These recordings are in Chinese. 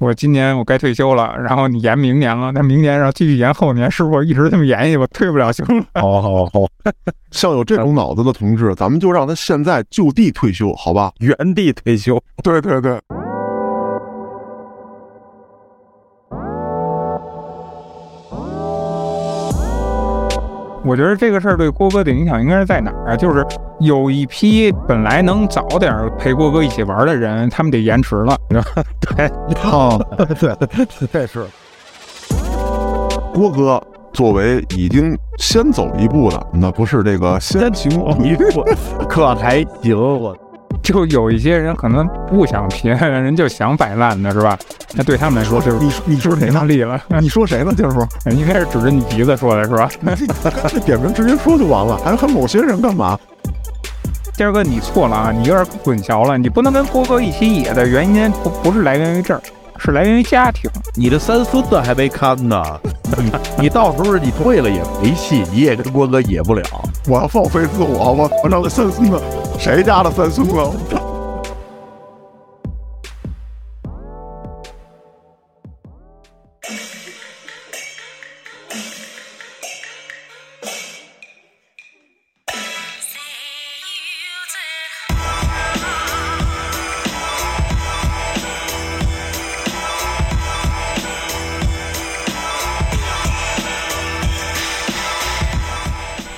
我今年我该退休了，然后你延明年了，那明年然后继续延后年，是不是一直这么延下去，我退不了休了？好 好好，像有这种脑子的同志，咱们就让他现在就地退休，好吧？原地退休。对对对。我觉得这个事儿对郭哥的影响应该是在哪儿啊？就是有一批本来能早点陪郭哥一起玩的人，他们得延迟了。对，哦，对，这是郭哥作为已经先走一步的，那不是这个先行一步，可还行我。就有一些人可能不想拼，人就想摆烂的是吧？那对他们来说就是你你说谁呢？力了？你说谁呢？就是说，应该是指着你鼻子说的是吧？点名直接说就完了，还还某些人干嘛？今儿哥，你错了啊！你有点混淆了，你不能跟郭哥一起野的原因不不是来源于这儿，是来源于家庭。你的三孙子还没看呢，你你到时候你退了也没戏，你也跟郭哥野不了。我要放飞自我，我我那个三孙子。谁家的三孙子？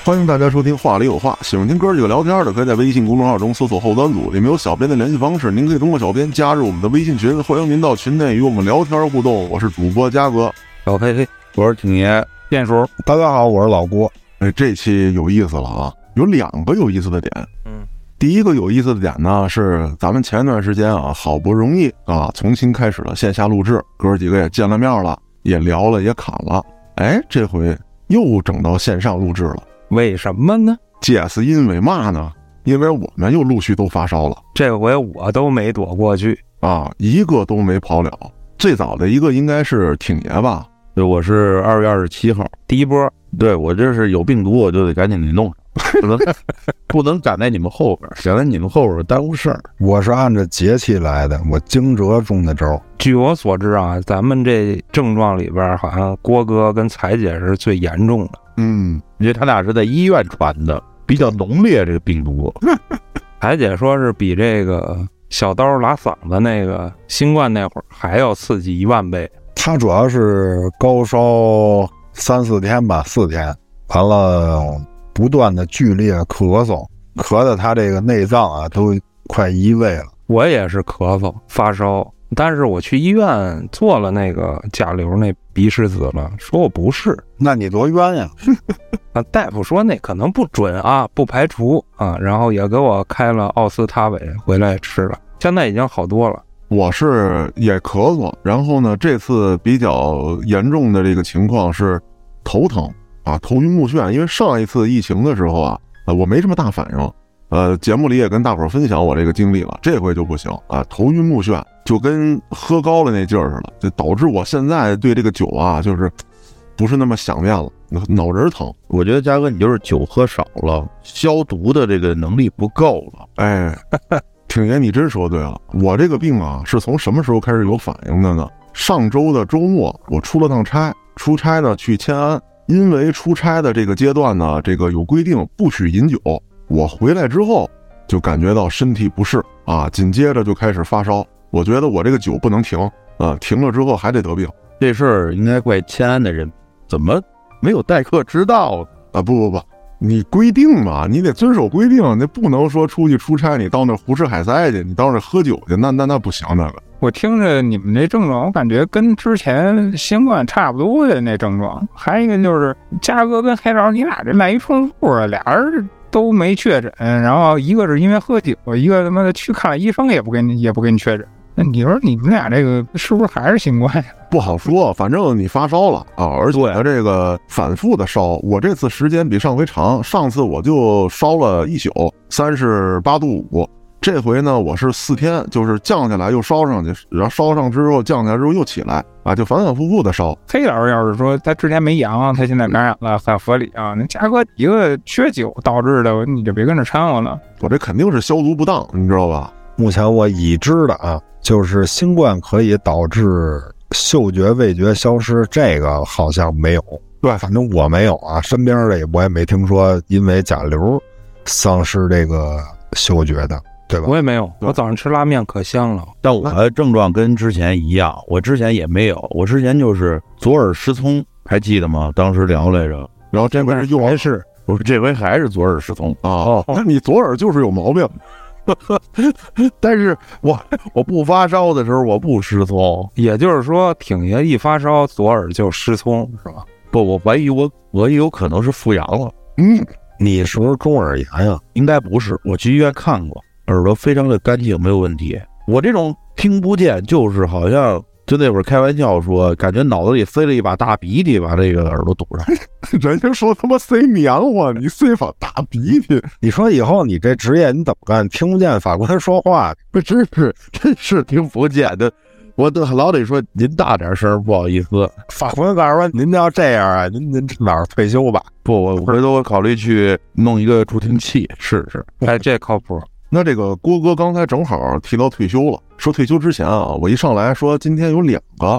欢迎大家收听《话里有话》，喜欢听哥几个聊天的，可以在微信公众号中搜索“后端组”，里面有小编的联系方式，您可以通过小编加入我们的微信群，欢迎您到群内与我们聊天互动。我是主播嘉哥，小黑黑，我是挺爷，店叔，大家好，我是老郭。哎，这期有意思了啊，有两个有意思的点。嗯，第一个有意思的点呢，是咱们前一段时间啊，好不容易啊，重新开始了线下录制，哥几个也见了面了，也聊了，也侃了。哎，这回又整到线上录制了。为什么呢？这是因为嘛呢？因为我们又陆续都发烧了，这回我都没躲过去啊，一个都没跑了。最早的一个应该是挺爷吧？对，我是二月二十七号第一波。对我这是有病毒，我就得赶紧给弄上，不能不能赶在你们后边，赶在你们后边耽误事儿。我是按照节气来的，我惊蛰中的招。据我所知啊，咱们这症状里边，好像郭哥跟彩姐是最严重的。嗯，因为他俩是在医院传的，比较浓烈这个病毒。彩姐说是比这个小刀拉嗓子那个新冠那会儿还要刺激一万倍。他主要是高烧三四天吧，四天，完了不断的剧烈咳嗽，咳的他这个内脏啊都快移位了。我也是咳嗽发烧。但是我去医院做了那个甲流那鼻拭子了，说我不是，那你多冤呀！啊，大夫说那可能不准啊，不排除啊，然后也给我开了奥司他韦回来吃了，现在已经好多了。我是也咳嗽，然后呢，这次比较严重的这个情况是头疼啊，头晕目眩，因为上一次疫情的时候啊，呃，我没什么大反应。呃，节目里也跟大伙儿分享我这个经历了，这回就不行啊，头晕目眩，就跟喝高了那劲儿似的，就导致我现在对这个酒啊，就是不是那么想念了，脑仁疼。我觉得嘉哥你就是酒喝少了，消毒的这个能力不够了。哎，挺爷，你真说对了，我这个病啊，是从什么时候开始有反应的呢？上周的周末，我出了趟差，出差呢去迁安，因为出差的这个阶段呢，这个有规定不许饮酒。我回来之后就感觉到身体不适啊，紧接着就开始发烧。我觉得我这个酒不能停啊，停了之后还得得病。这事儿应该怪迁安的人，怎么没有待客之道啊？不不不，你规定嘛，你得遵守规定，那不能说出去出差，你到那胡吃海塞去，你到那喝酒去，那那那不行。那个，我听着你们这症状，我感觉跟之前新冠差不多的那症状。还有一个就是嘉哥跟黑老，你俩这来一重复啊，俩人。都没确诊，然后一个是因为喝酒，一个他妈的去看了医生也不给你也不给你确诊。那你说你们俩这个是不是还是新冠呀？不好说，反正你发烧了啊，而且这个反复的烧。我这次时间比上回长，上次我就烧了一宿，三十八度五。这回呢，我是四天，就是降下来又烧上去，然后烧上之后降下来之后又起来啊，就反反复复的烧。黑老师要是说他之前没阳，他现在感染了，很合理啊。那嘉哥一个缺酒导致的，你就别跟着掺和了。我这肯定是消毒不当，你知道吧？目前我已知的啊，就是新冠可以导致嗅觉、味觉消失，这个好像没有。对反正我没有啊，身边的也我也没听说因为甲流丧失这个嗅觉的，对吧？我也没有，我早上吃拉面可香了。但我的症状跟之前一样，我之前也没有，我之前就是左耳失聪，还记得吗？当时聊来着，然后这回是右耳还是我说这回还是左耳失聪，啊，哦那你左耳就是有毛病。但是我我不发烧的时候我不失聪，也就是说，挺爷一发烧，左耳就失聪，是吧？不，我怀疑我我有可能是复阳了，嗯，你是不是中耳炎呀？应该不是，我去医院看过，耳朵非常的干净，没有问题。我这种听不见，就是好像就那会儿开玩笑说，感觉脑子里塞了一把大鼻涕，把这个耳朵堵上。人家说他妈塞棉花，你塞把大鼻涕，你说以后你这职业你怎么干？听不见法官说话，不 真是真是听不见的，我都老得说您大点声，不好意思。法官告诉说您要这样啊，您您哪儿退休吧？不，我回头我考虑去弄一个助听器试试。哎，这靠谱。那这个郭哥刚才正好提到退休了，说退休之前啊，我一上来说今天有两个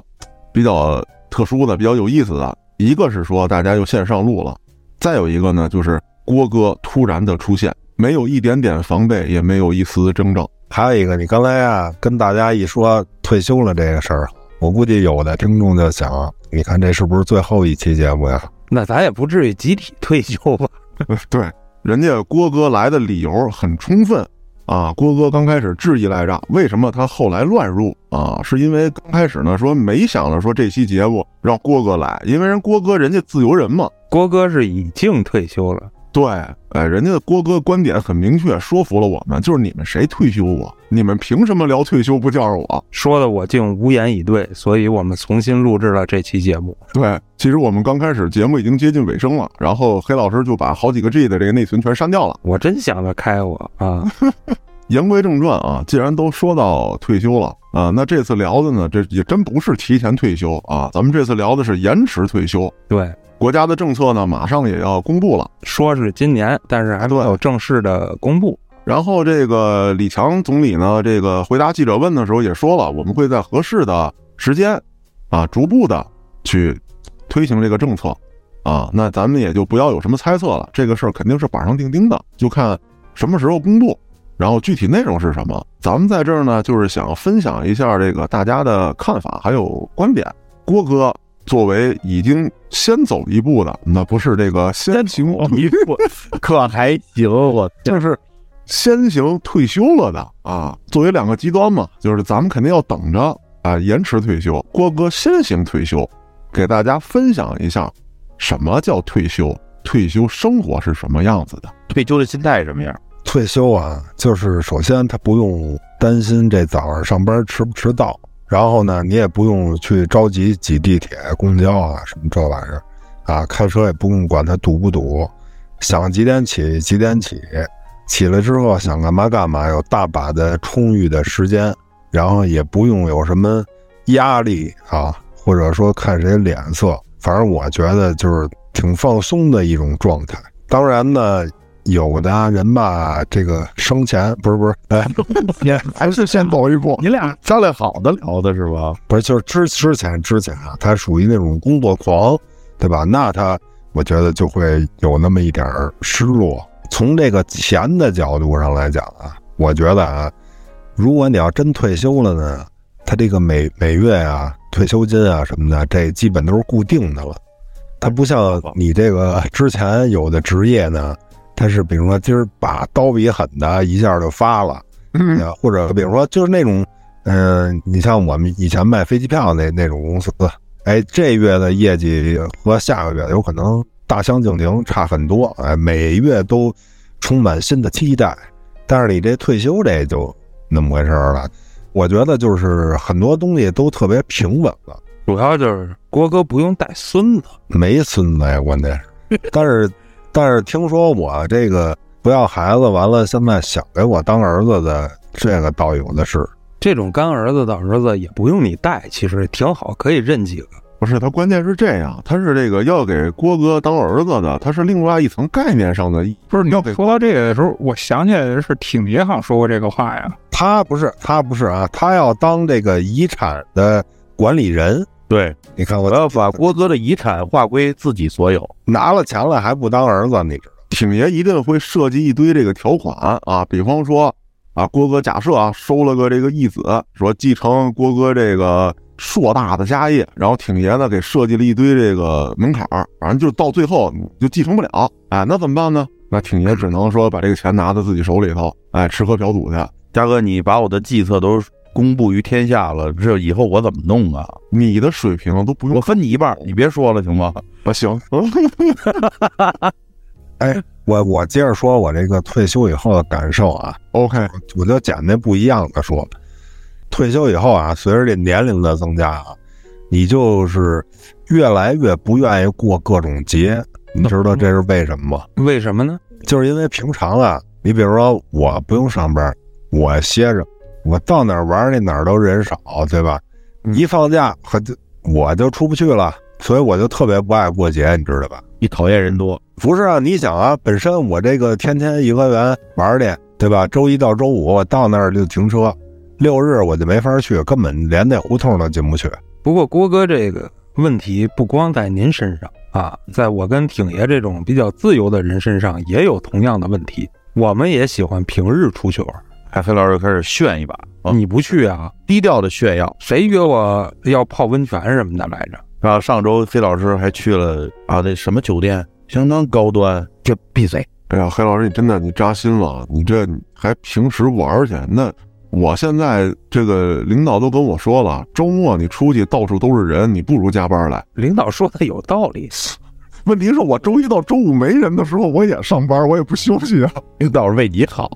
比较特殊的、比较有意思的，一个是说大家又线上录了，再有一个呢就是郭哥突然的出现，没有一点点防备，也没有一丝征兆。还有一个，你刚才啊跟大家一说退休了这个事儿，我估计有的听众就想，你看这是不是最后一期节目呀？那咱也不至于集体退休吧？对，人家郭哥来的理由很充分啊。郭哥刚开始质疑来着，为什么他后来乱入啊？是因为刚开始呢说没想着说这期节目让郭哥来，因为人郭哥人家自由人嘛。郭哥是已经退休了，对，哎，人家的郭哥观点很明确，说服了我们，就是你们谁退休我？你们凭什么聊退休不叫上我？说的我竟无言以对，所以我们重新录制了这期节目。对，其实我们刚开始节目已经接近尾声了，然后黑老师就把好几个 G 的这个内存全删掉了。我真想得开我啊！言归正传啊，既然都说到退休了啊，那这次聊的呢，这也真不是提前退休啊，咱们这次聊的是延迟退休。对，国家的政策呢，马上也要公布了。说是今年，但是还没有正式的公布。然后这个李强总理呢，这个回答记者问的时候也说了，我们会在合适的时间啊，逐步的去推行这个政策啊。那咱们也就不要有什么猜测了，这个事儿肯定是板上钉钉的，就看什么时候公布，然后具体内容是什么。咱们在这儿呢，就是想分享一下这个大家的看法还有观点。郭哥作为已经先走一步的，那不是这个先行一步可还行，我就是先行退休了的啊。作为两个极端嘛，就是咱们肯定要等着啊，延迟退休。郭哥先行退休，给大家分享一下什么叫退休，退休生活是什么样子的。退休的心态什么样？退休啊，就是首先他不用担心这早上上班迟不迟到，然后呢，你也不用去着急挤地铁、公交啊什么这玩意儿，啊，开车也不用管它堵不堵，想几点起几点起，起来之后想干嘛干嘛，有大把的充裕的时间，然后也不用有什么压力啊，或者说看谁脸色，反正我觉得就是挺放松的一种状态。当然呢。有的人吧，这个生前不是不是，哎，你还是先走一步。你俩商量好的聊的是吧？不是，就是之之前之前啊，他属于那种工作狂，对吧？那他我觉得就会有那么一点儿失落。从这个钱的角度上来讲啊，我觉得啊，如果你要真退休了呢，他这个每每月啊退休金啊什么的，这基本都是固定的了。他不像你这个之前有的职业呢。他是比如说今儿把刀比狠的一下就发了，嗯，或者比如说就是那种，嗯、你像我们以前卖飞机票那那种公司，哎，这月的业绩和下个月有可能大相径庭，差很多，哎，每月都充满新的期待。但是你这退休这就那么回事儿了，我觉得就是很多东西都特别平稳了，主要就是郭哥不用带孙子，没孙子呀，关键是，但是。但是听说我这个不要孩子，完了现在想给我当儿子的，这个倒有的是。这种干儿子的儿子也不用你带，其实挺好，可以认几个。不是他，关键是这样，他是这个要给郭哥当儿子的，他是另外一层概念上的。不是你要给说到这个的时候，我想起来的是挺爷好像说过这个话呀。他不是他不是啊，他要当这个遗产的管理人。对，你看我我要把郭哥的遗产划归自己所有。拿了钱了还不当儿子，你知道？挺爷一定会设计一堆这个条款啊，比方说啊，郭哥假设啊收了个这个义子，说继承郭哥这个硕大的家业，然后挺爷呢给设计了一堆这个门槛儿，反正就到最后就继承不了，哎，那怎么办呢？那挺爷只能说把这个钱拿到自己手里头，哎，吃喝嫖赌去。嘉哥，你把我的计策都公布于天下了，这以后我怎么弄啊？你的水平都不用我分你一半，你别说了行吗？啊，行，哎，我我接着说我这个退休以后的感受啊，OK，我就捡那不一样的说。退休以后啊，随着这年龄的增加啊，你就是越来越不愿意过各种节，你知道这是为什么吗？为什么呢？就是因为平常啊，你比如说我不用上班，我歇着，我到哪儿玩儿去哪儿都人少，对吧？嗯一放假可就我就出不去了，所以我就特别不爱过节，你知道吧？你讨厌人多，不是啊，你想啊，本身我这个天天颐和园玩儿去，对吧？周一到周五我到那儿就停车，六日我就没法去，根本连那胡同都进不去。不过郭哥这个问题不光在您身上啊，在我跟挺爷这种比较自由的人身上也有同样的问题。我们也喜欢平日出去玩，哎，黑老师开始炫一把，啊你不去啊？低调的炫耀。谁约我要泡温泉什么的来着？然后上周黑老师还去了啊，那什么酒店，相当高端。就闭嘴，哎呀，黑老师，你真的你扎心了，你这还平时玩儿去？那我现在这个领导都跟我说了，周末你出去到处都是人，你不如加班来。领导说的有道理，问题是我周一到周五没人的时候，我也上班，我也不休息啊。领导是为你好，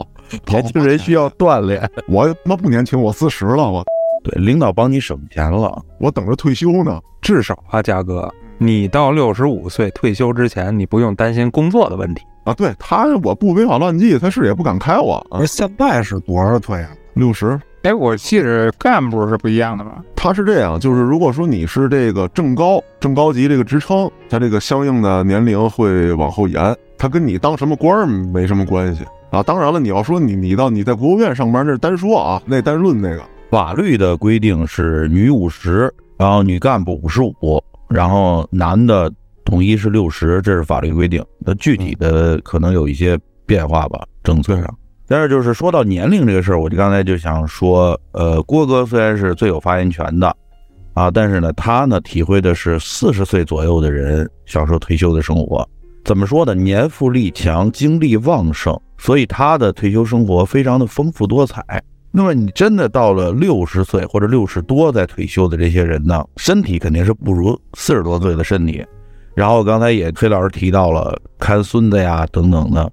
年轻人需要锻炼。我他妈不年轻，我四十了，我对，领导帮你省钱了。我等着退休呢。至少啊，嘉哥，你到六十五岁退休之前，你不用担心工作的问题。啊，对他，我不违法乱纪，他是也不敢开我啊是。现在是多少退啊？六十，哎，我记着干部是不一样的吧？他是这样，就是如果说你是这个正高正高级这个职称，他这个相应的年龄会往后延，他跟你当什么官儿没什么关系啊。当然了，你要说你你到你在国务院上班，那是单说啊，那单论那个。法律的规定是女五十，然后女干部五十五，然后男的统一是六十，这是法律规定。那具体的可能有一些变化吧，政策上。但是就是说到年龄这个事儿，我就刚才就想说，呃，郭哥虽然是最有发言权的，啊，但是呢，他呢体会的是四十岁左右的人享受退休的生活。怎么说呢？年富力强，精力旺盛，所以他的退休生活非常的丰富多彩。那么你真的到了六十岁或者六十多再退休的这些人呢，身体肯定是不如四十多岁的身体。然后刚才也崔老师提到了看孙子呀等等的，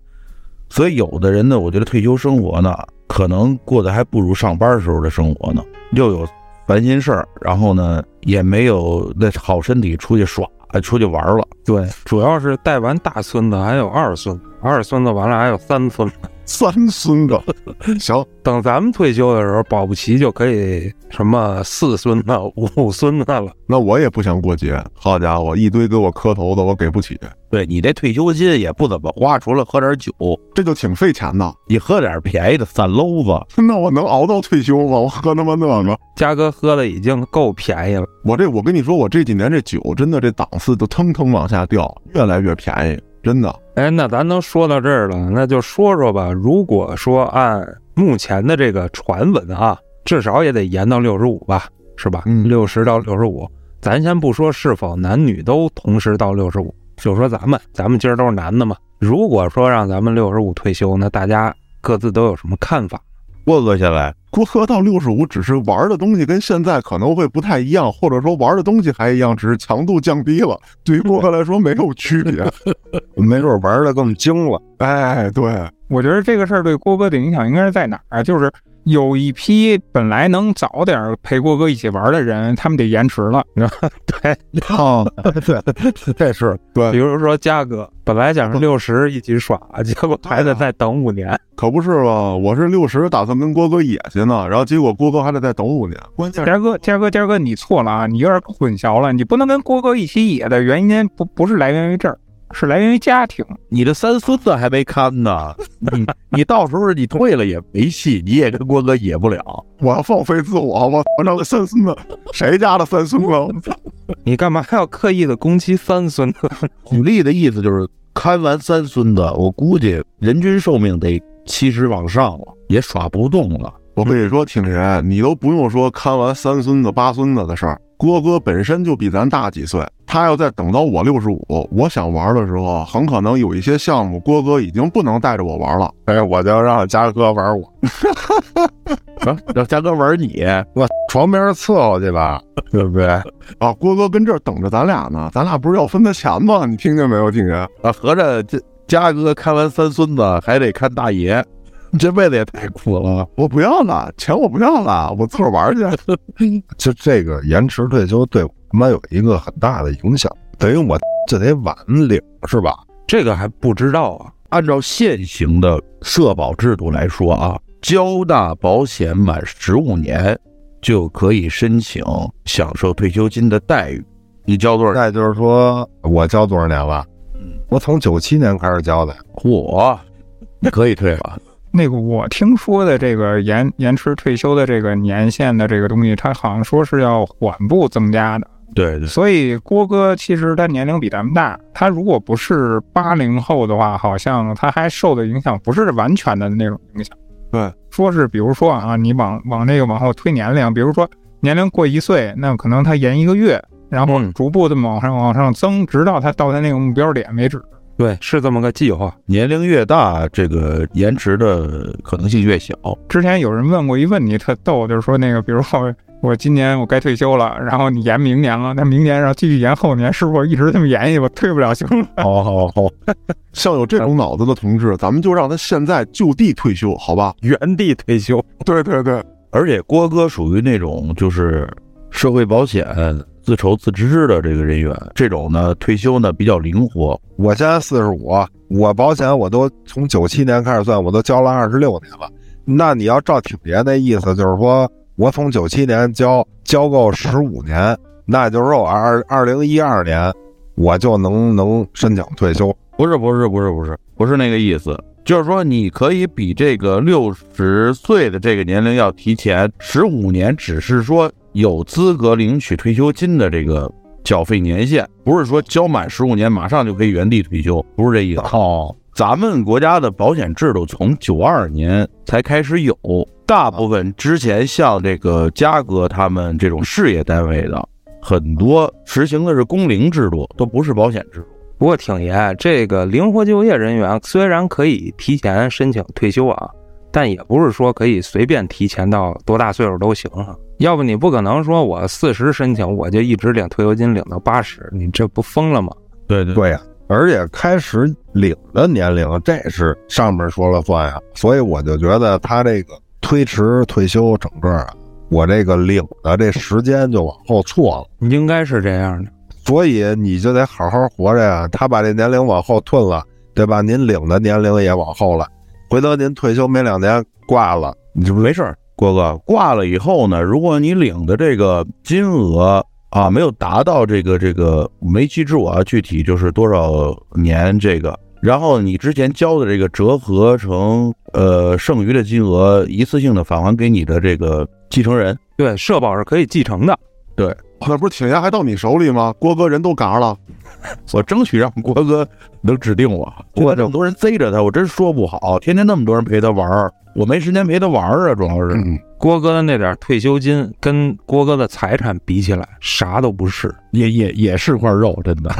所以有的人呢，我觉得退休生活呢，可能过得还不如上班时候的生活呢，又有烦心事儿，然后呢也没有那好身体出去耍、哎出去玩了。对，主要是带完大孙子还有二孙子，二孙子完了还有三孙子。三孙子，行，等咱们退休的时候，保不齐就可以什么四孙子、五孙子了。那我也不想过节。好家伙，一堆给我磕头的，我给不起，对你这退休金也不怎么花，除了喝点酒，这就挺费钱的。你喝点便宜的散篓子。那我能熬到退休吗？我喝他妈那个。嘉哥喝的已经够便宜了，我这我跟你说，我这几年这酒真的这档次都腾腾往下掉，越来越便宜，真的。哎，那咱都说到这儿了，那就说说吧。如果说按目前的这个传闻啊，至少也得延到六十五吧，是吧？嗯六十到六十五，咱先不说是否男女都同时到六十五，就说咱们，咱们今儿都是男的嘛。如果说让咱们六十五退休，那大家各自都有什么看法？郭哥先来，郭哥到六十五，只是玩的东西跟现在可能会不太一样，或者说玩的东西还一样，只是强度降低了。对于郭哥来说没有区别。没准玩的更精了。哎，对，我觉得这个事儿对郭哥的影响应该是在哪儿啊？就是有一批本来能早点陪郭哥一起玩的人，他们得延迟了。对，哦，对，这是对比如说嘉哥，本来想是六十一起耍，结果还得再等五年。可不是吧？我是六十打算跟郭哥野去呢，然后结果郭哥还得再等五年。关键嘉哥，嘉哥，嘉哥，你错了啊！你有点混淆了，你不能跟郭哥一起野的原因不不是来源于这儿，是来源于家庭。你的三孙子还没看呢，你 你到时候你退了也没戏，你也跟郭哥野不了。我要放飞自我，我 我那个三孙子，谁家的三孙子？你干嘛还要刻意的攻击三孙子？举例的意思就是，看完三孙子，我估计人均寿命得七十往上了，也耍不动了。我跟你说，挺人，你都不用说看完三孙子八孙子的事儿，郭哥本身就比咱大几岁，他要再等到我六十五，我想玩的时候，很可能有一些项目郭哥已经不能带着我玩了。哎，我就让嘉哥玩我，啊，让嘉哥玩你，我床边伺候去吧，对不对？啊，郭哥跟这儿等着咱俩呢，咱俩不是要分他钱吗？你听见没有，挺爷？啊，合着这嘉哥看完三孙子还得看大爷，这辈子也太苦了。我不要了，钱我不要了，我自个儿玩去。就这个延迟退休对我们有一个很大的影响，等于我 就得晚领，是吧？这个还不知道啊。按照现行的社保制度来说啊，交纳保险满十五年就可以申请享受退休金的待遇。你交多少？那就是说我交多少年了？嗯，我从九七年开始交的，我，你可以退了。那个我听说的这个延延迟退休的这个年限的这个东西，它好像说是要缓步增加的。对对，所以郭哥其实他年龄比咱们大，他如果不是八零后的话，好像他还受的影响不是完全的那种影响。对，说是比如说啊，你往往那个往后推年龄，比如说年龄过一岁，那可能他延一个月，然后嗯逐步的往上往上增，直到他到他那个目标点为止。对，是这么个计划。年龄越大，这个延迟的可能性越小。之前有人问过一问题，特逗，就是说那个，比如说 我今年我该退休了，然后你延明年了，那明年然后继续延后年，是不是一直这么延下去，我退不了休了？好好好，像有这种脑子的同志，咱们就让他现在就地退休，好吧？原地退休，对对对，而且郭哥属于那种就是社会保险自筹自支的这个人员，这种呢退休呢比较灵活。我现在四十五，我保险我都从九七年开始算，我都交了二十六年了。那你要照挺爷那意思，就是说我从九七年交交够十五年，那就是说我二二零一二年我就能能申请退休。不是不是不是不是不是那个意思，就是说你可以比这个六十岁的这个年龄要提前十五年，只是说有资格领取退休金的这个缴费年限，不是说交满十五年马上就可以原地退休，不是这意思。哦，咱们国家的保险制度从九二年才开始有，大部分之前像这个嘉哥他们这种事业单位的，很多实行的是工龄制度，都不是保险制度。不过挺爷，这个灵活就业人员虽然可以提前申请退休啊，但也不是说可以随便提前到多大岁数都行啊。要不你不可能说我四十申请我就一直领退休金领到八十，你这不疯了吗？对对对呀、而且开始领的年龄这是上面说了算呀，所以我就觉得他这个推迟退休整个啊，我这个领的这时间就往后错了。应该是这样的。所以你就得好好活着呀。他把这年龄往后退了，对吧？您领的年龄也往后了，回头您退休没两年挂了，你这不没事儿，郭哥挂了以后呢，如果你领的这个金额啊没有达到这个这个没记住啊，具体就是多少年这个，然后你之前交的这个折合成呃剩余的金额，一次性的返还给你的这个继承人。对，社保是可以继承的。那不是挺爷还到你手里吗？郭哥人都嘎了，我争取让郭哥能指定我。我这么多人贼着他，我真说不好。天天那么多人陪他玩儿，我没时间陪他玩儿啊，主要是。嗯，郭哥的那点退休金跟郭哥的财产比起来，啥都不是。也也也是块肉，真的。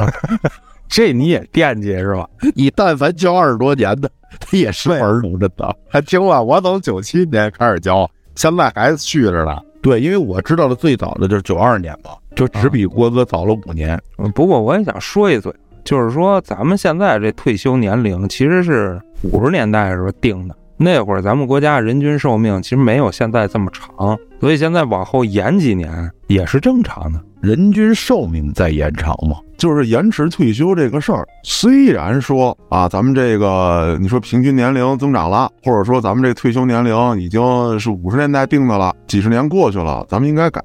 这你也惦记是吧？你但凡交二十多年的，他也是块肉，真的。还听啊？我从九七年开始交，现在还续着呢。对，因为我知道的最早的就是九二年嘛，就只比郭哥早了五年。嗯不过我也想说一嘴，就是说咱们现在这退休年龄其实是五十年代时候定的，那会儿咱们国家人均寿命其实没有现在这么长，所以现在往后延几年也是正常的。人均寿命在延长嘛？就是延迟退休这个事儿，虽然说啊，咱们这个你说平均年龄增长了，或者说咱们这退休年龄已经是五十年代定的了，几十年过去了，咱们应该改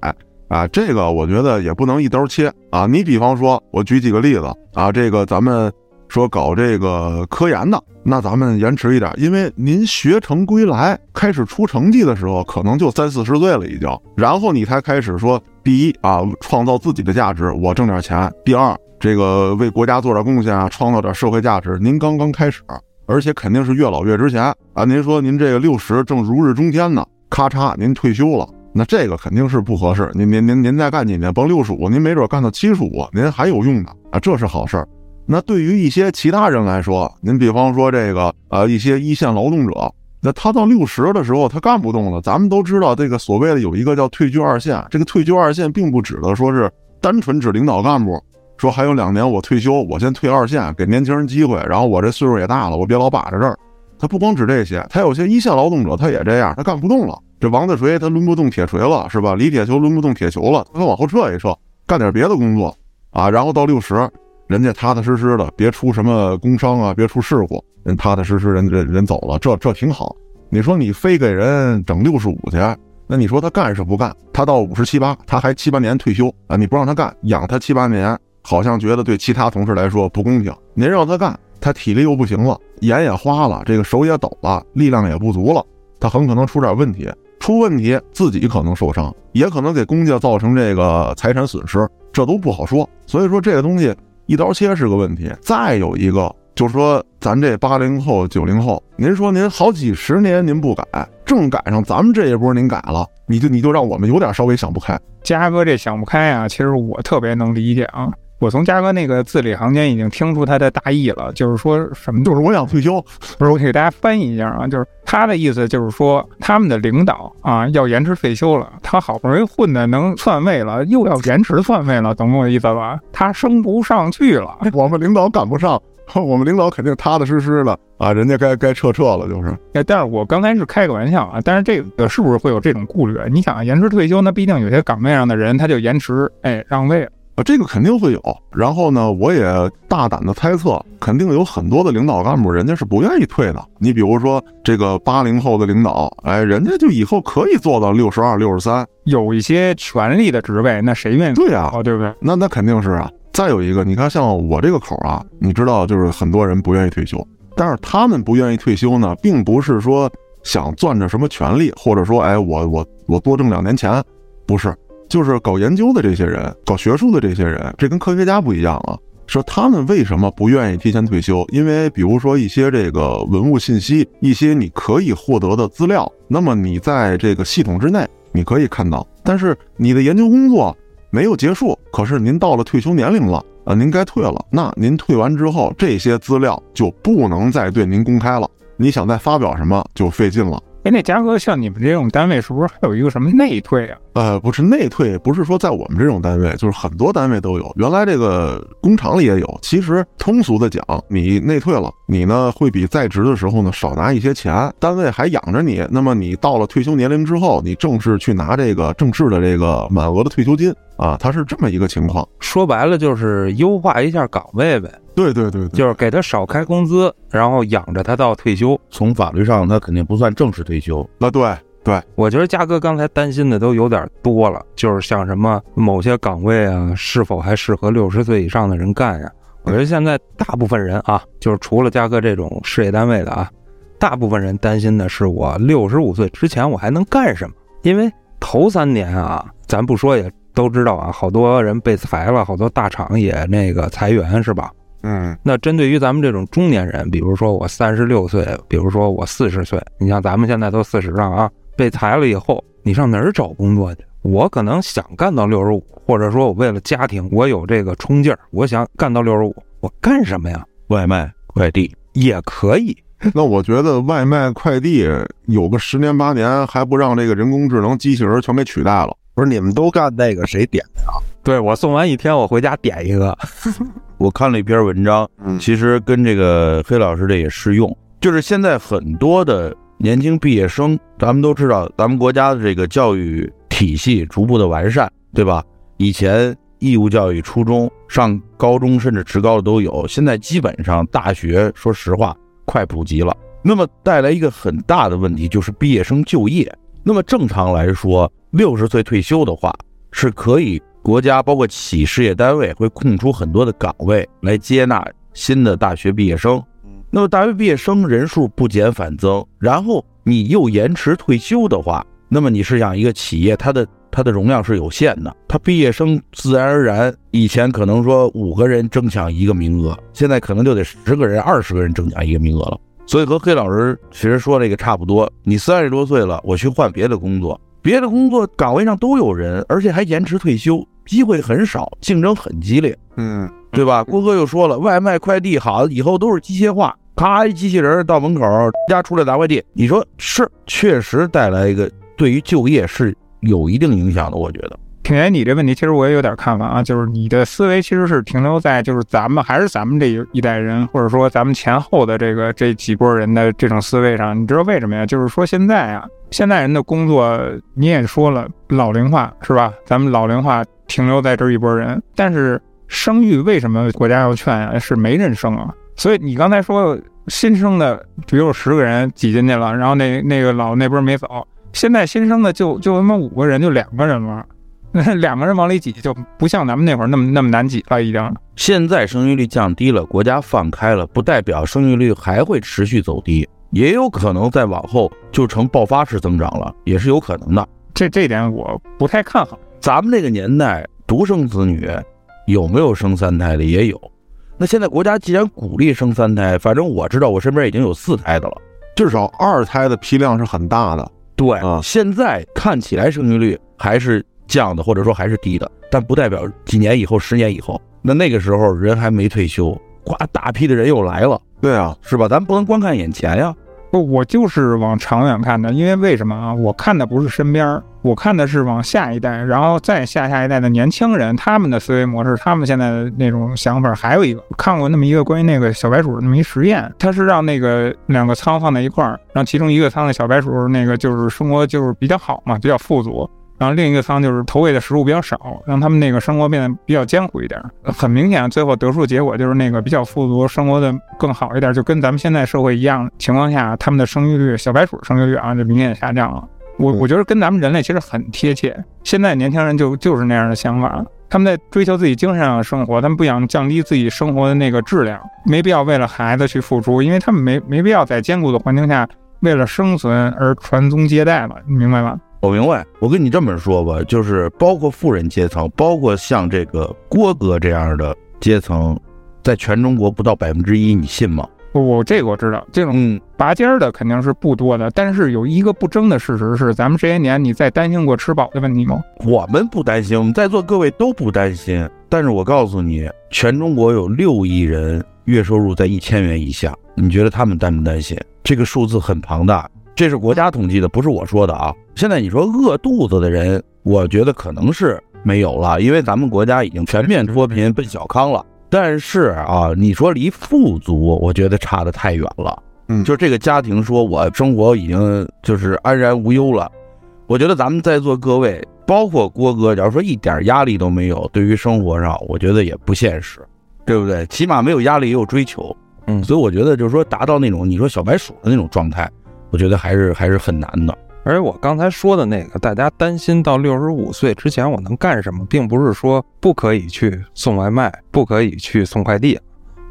啊。这个我觉得也不能一刀切啊。你比方说，我举几个例子啊，这个咱们说搞这个科研的，那咱们延迟一点，因为您学成归来，开始出成绩的时候，可能就三四十岁了已经，然后你才开始说，第一啊，创造自己的价值，我挣点钱；第二。这个为国家做点贡献啊，创造点社会价值。您刚刚开始，而且肯定是越老越值钱啊。您说您这个六十正如日中天呢，咔嚓您退休了，那这个肯定是不合适。您您您您再干几年，甭六十五，您没准干到七十五，您还有用的啊，这是好事儿。那对于一些其他人来说，您比方说这个呃一些一线劳动者，那他到六十的时候他干不动了。咱们都知道这个所谓的有一个叫退居二线，这个退居二线并不指的说是单纯指领导干部。说还有两年我退休，我先退二线，给年轻人机会。然后我这岁数也大了，我别老把着这儿。他不光指这些，他有些一线劳动者，他也这样，他干不动了。这王大锤他抡不动铁锤了，是吧？李铁球抡不动铁球了，他往后撤一撤，干点别的工作啊。然后到六十，人家踏踏实实的，别出什么工伤啊，别出事故，人踏踏实实人人人走了，这这挺好。你说你非给人整六十五去，那你说他干是不干？他到五十七八，他还七八年退休啊？你不让他干，养他七八年。好像觉得对其他同事来说不公平。您让他干，他体力又不行了，眼也花了，这个手也抖了，力量也不足了，他很可能出点问题。出问题，自己可能受伤，也可能给公家造成这个财产损失，这都不好说。所以说这个东西一刀切是个问题。再有一个就是说，咱这八零后、九零后，您说您好几十年您不改，正赶上咱们这一波您改了，你就你就让我们有点稍微想不开。嘉哥这想不开啊，其实我特别能理解啊。我从嘉哥那个字里行间已经听出他的大意了，就是说什么？就是我想退休。不是，我给大家翻译一下啊，就是他的意思就是说，他们的领导啊要延迟退休了，他好不容易混的能篡位了，又要延迟篡位了，懂我意思吧？他升不上去了，我们领导赶不上，我们领导肯定踏踏实实的啊，人家该该撤撤了，就是。哎，但是我刚才是开个玩笑啊，但是这个是不是会有这种顾虑？你想延迟退休，那毕竟有些岗位上的人他就延迟哎让位了。这个肯定会有，然后呢，我也大胆的猜测，肯定有很多的领导干部，人家是不愿意退的。你比如说这个八零后的领导，哎，人家就以后可以做到六十二、六十三，有一些权力的职位，那谁愿意？对呀，对不对？那那肯定是啊。再有一个，你看像我这个口啊，你知道，就是很多人不愿意退休，但是他们不愿意退休呢，并不是说想攥着什么权利，或者说，哎，我我我多挣两年钱，不是。就是搞研究的这些人，搞学术的这些人，这跟科学家不一样啊。说他们为什么不愿意提前退休？因为比如说一些这个文物信息，一些你可以获得的资料，那么你在这个系统之内你可以看到，但是你的研究工作没有结束，可是您到了退休年龄了啊，您该退了。那您退完之后，这些资料就不能再对您公开了。你想再发表什么就费劲了。哎，那嘉哥，像你们这种单位，是不是还有一个什么内退啊？呃，不是内退，不是说在我们这种单位，就是很多单位都有。原来这个工厂里也有。其实通俗的讲，你内退了，你呢会比在职的时候呢少拿一些钱，单位还养着你。那么你到了退休年龄之后，你正式去拿这个正式的这个满额的退休金啊，它是这么一个情况。说白了就是优化一下岗位呗。对对对，就是给他少开工资，然后养着他到退休。从法律上，他肯定不算正式退休。那对对，我觉得嘉哥刚才担心的都有点多了，就是像什么某些岗位啊，是否还适合六十岁以上的人干呀？我觉得现在大部分人啊，就是除了嘉哥这种事业单位的啊，大部分人担心的是我六十五岁之前我还能干什么？因为头三年啊，咱不说也都知道啊，好多人被裁了，好多大厂也那个裁员是吧？嗯，那针对于咱们这种中年人，比如说我三十六岁，比如说我四十岁，你像咱们现在都四十了啊，被裁了以后，你上哪儿找工作去？我可能想干到六十五，或者说我为了家庭，我有这个冲劲儿，我想干到六十五，我干什么呀？外卖、快递也可以。那我觉得外卖、快递有个十年八年，还不让这个人工智能机器人全给取代了？不是你们都干那个，谁点的呀？对我送完一天，我回家点一个。我看了一篇文章，其实跟这个黑老师的也适用。就是现在很多的年轻毕业生，咱们都知道，咱们国家的这个教育体系逐步的完善，对吧？以前义务教育初中上高中甚至职高的都有，现在基本上大学，说实话快普及了。那么带来一个很大的问题就是毕业生就业。那么正常来说，六十岁退休的话是可以，国家包括企事业单位会空出很多的岗位来接纳新的大学毕业生。那么大学毕业生人数不减反增，然后你又延迟退休的话，那么你是想一个企业它的它的容量是有限的，它毕业生自然而然以前可能说五个人争抢一个名额，现在可能就得十个人、二十个人争抢一个名额了。所以和黑老师其实说这个差不多，你三十多岁了，我去换别的工作，别的工作岗位上都有人，而且还延迟退休，机会很少，竞争很激烈，嗯，对吧？郭哥又说了，外卖快递好，以后都是机械化，咔一机器人到门口，家出来拿快递，你说是确实带来一个对于就业是有一定影响的，我觉得。挺爷，你这问题其实我也有点看法啊，就是你的思维其实是停留在就是咱们还是咱们这一一代人，或者说咱们前后的这个这几波人的这种思维上。你知道为什么呀？就是说现在啊，现在人的工作你也说了老龄化是吧？咱们老龄化停留在这一波人，但是生育为什么国家要劝啊？是没人生啊。所以你刚才说新生的，比如十个人挤进去了，然后那那个老那波没走，现在新生的就就他妈五个人，就两个人了。那 两个人往里挤，就不像咱们那会儿那么那么难挤了。已经现在生育率降低了，国家放开了，不代表生育率还会持续走低，也有可能再往后就成爆发式增长了，也是有可能的。这这点我不太看好。咱们那个年代独生子女有没有生三胎的也有。那现在国家既然鼓励生三胎，反正我知道我身边已经有四胎的了，至少二胎的批量是很大的。对啊现在看起来生育率还是降的，或者说还是低的，但不代表几年以后、十年以后，那那个时候人还没退休，呱，大批的人又来了，对啊，是吧？咱不能光看眼前呀。不，我就是往长远看的，因为为什么啊？我看的不是身边儿，我看的是往下一代，然后再下下一代的年轻人，他们的思维模式，他们现在的那种想法。还有一个看过那么一个关于那个小白鼠那么一实验，它是让那个两个仓放在一块儿，让其中一个仓的小白鼠那个就是生活就是比较好嘛，比较富足。然后另一个仓就是投喂的食物比较少，让他们那个生活变得比较艰苦一点。很明显，最后得出的结果就是那个比较富足、生活的更好一点，就跟咱们现在社会一样情况下，他们的生育率，小白鼠生育率啊就明显下降了。我我觉得跟咱们人类其实很贴切。现在年轻人就就是那样的想法，他们在追求自己精神上的生活，他们不想降低自己生活的那个质量，没必要为了孩子去付出，因为他们没没必要在艰苦的环境下为了生存而传宗接代了，你明白吗？我明白，我跟你这么说吧，就是包括富人阶层，包括像这个郭哥这样的阶层，在全中国不到百分之一，你信吗？不我这个我知道，这种嗯，拔尖儿的肯定是不多的，但是有一个不争的事实是，咱们这些年你在担心过吃饱的问题吗？我们不担心，我们在座各位都不担心。但是我告诉你，全中国有六亿人月收入在一千元以下，你觉得他们担不担心？这个数字很庞大，这是国家统计的，不是我说的啊。现在你说饿肚子的人，我觉得可能是没有了，因为咱们国家已经全面脱贫奔小康了。但是啊，你说离富足，我觉得差得太远了。嗯就这个家庭说，我生活已经就是安然无忧了。我觉得咱们在座各位，包括郭哥，假如说一点压力都没有，对于生活上，我觉得也不现实，对不对？起码没有压力，也有追求。嗯所以我觉得就是说，达到那种你说小白鼠的那种状态，我觉得还是还是很难的。而且我刚才说的那个，大家担心到六十五岁之前我能干什么，并不是说不可以去送外卖，不可以去送快递。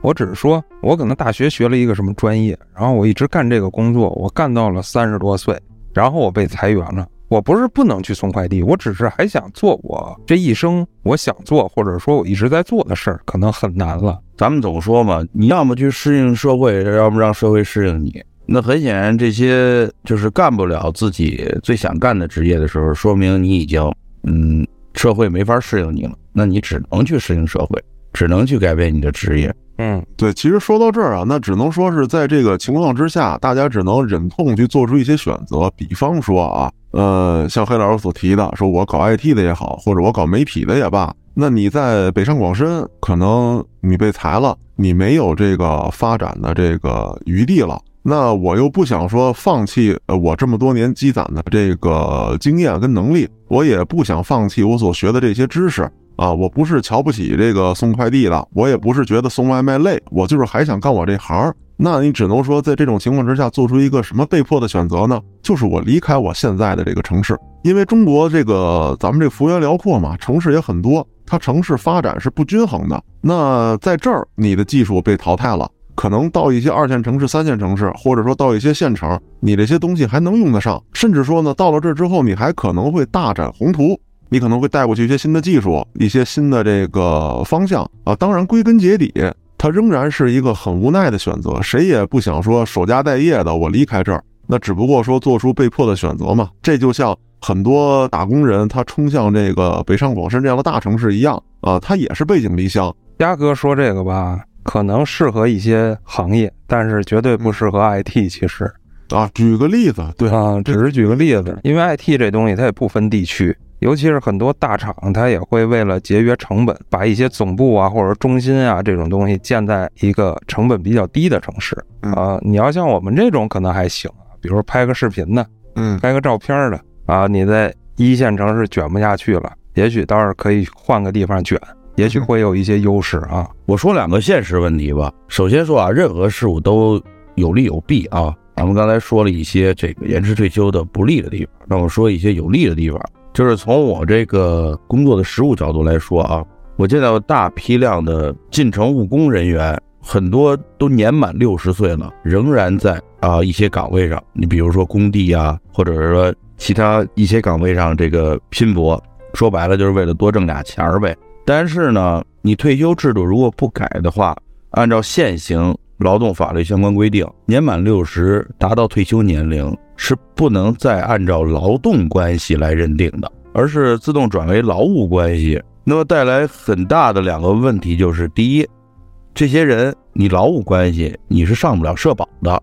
我只是说，我可能大学学了一个什么专业，然后我一直干这个工作，我干到了三十多岁，然后我被裁员了。我不是不能去送快递，我只是还想做我这一生我想做或者说我一直在做的事儿，可能很难了。咱们总说嘛，你要么去适应社会，要么让社会适应你。那很显然，这些就是干不了自己最想干的职业的时候，说明你已经嗯，社会没法适应你了。那你只能去适应社会，只能去改变你的职业。嗯，对，其实说到这儿啊，那只能说是在这个情况之下，大家只能忍痛去做出一些选择。比方说啊，呃，像黑老师所提的，说我搞 IT 的也好，或者我搞媒体的也罢，那你在北上广深，可能你被裁了，你没有这个发展的这个余地了。那我又不想说放弃呃我这么多年积攒的这个经验跟能力，我也不想放弃我所学的这些知识啊。我不是瞧不起这个送快递的，我也不是觉得送外卖累，我就是还想干我这行。那你只能说在这种情况之下做出一个什么被迫的选择呢？就是我离开我现在的这个城市，因为中国这个咱们这幅员辽阔嘛，城市也很多，它城市发展是不均衡的。那在这儿你的技术被淘汰了。可能到一些二线城市、三线城市，或者说到一些县城，你这些东西还能用得上。甚至说呢，到了这之后，你还可能会大展宏图，你可能会带过去一些新的技术、一些新的这个方向啊。当然，归根结底，它仍然是一个很无奈的选择。谁也不想说守家待业的，我离开这儿，那只不过说做出被迫的选择嘛。这就像很多打工人他冲向这个北上广深这样的大城市一样啊，他也是背井离乡。鸭哥说这个吧。可能适合一些行业，但是绝对不适合 IT。其实啊，举个例子，对啊，只是举个例子，因为 IT 这东西它也不分地区，尤其是很多大厂，它也会为了节约成本，把一些总部啊或者中心啊这种东西建在一个成本比较低的城市啊。你要像我们这种可能还行啊，比如拍个视频的，嗯，拍个照片的啊，你在一线城市卷不下去了，也许倒是可以换个地方卷。也许会有一些优势啊。我说两个现实问题吧。首先说啊，任何事物都有利有弊啊。咱们刚才说了一些这个延迟退休的不利的地方，那我说一些有利的地方。就是从我这个工作的实务角度来说啊，我见到大批量的进城务工人员，很多都年满六十岁了，仍然在啊一些岗位上。你比如说工地啊，或者是说其他一些岗位上这个拼搏，说白了就是为了多挣俩钱儿呗。但是呢，你退休制度如果不改的话，按照现行劳动法律相关规定，年满六十达到退休年龄是不能再按照劳动关系来认定的，而是自动转为劳务关系。那么带来很大的两个问题就是：第一，这些人你劳务关系你是上不了社保的，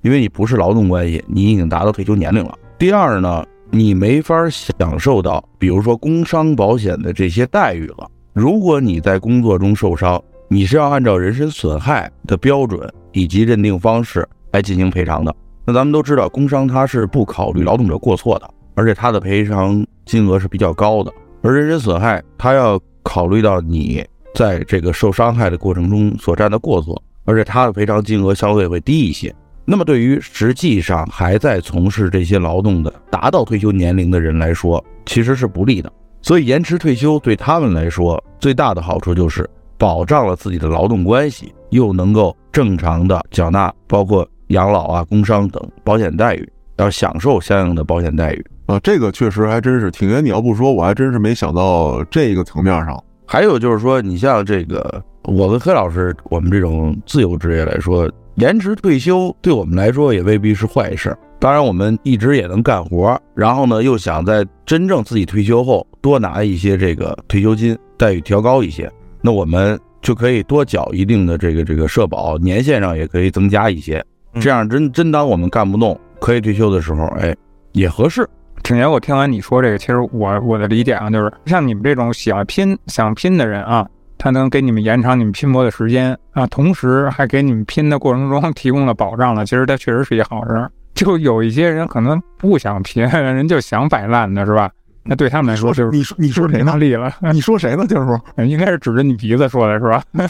因为你不是劳动关系，你已经达到退休年龄了。第二呢，你没法享受到，比如说工伤保险的这些待遇了。如果你在工作中受伤，你是要按照人身损害的标准以及认定方式来进行赔偿的。那咱们都知道，工伤它是不考虑劳动者过错的，而且它的赔偿金额是比较高的。而人身损害，它要考虑到你在这个受伤害的过程中所占的过错，而且它的赔偿金额相对会低一些。那么对于实际上还在从事这些劳动的达到退休年龄的人来说，其实是不利的。所以延迟退休对他们来说最大的好处就是保障了自己的劳动关系，又能够正常的缴纳包括养老啊、工伤等保险待遇，要享受相应的保险待遇啊。这个确实还真是，挺爷你要不说，我还真是没想到这个层面上。还有就是说，你像这个，我跟黑老师，我们这种自由职业来说，延迟退休对我们来说也未必是坏事。当然，我们一直也能干活，然后呢，又想在真正自己退休后多拿一些这个退休金，待遇调高一些，那我们就可以多缴一定的这个这个社保，年限上也可以增加一些，这样真真当我们干不动可以退休的时候，哎，也合适。挺爷，我听完你说这个，其实我我的理解啊，就是像你们这种喜欢拼、想拼的人啊，他能给你们延长你们拼搏的时间啊，同时还给你们拼的过程中提供了保障了，其实它确实是一好事。就有一些人可能不想拼，人就想摆烂的是吧？那对他们来说就是你说你说谁呢？力了？你说谁呢？就是说，应该是指着你鼻子说的是吧？干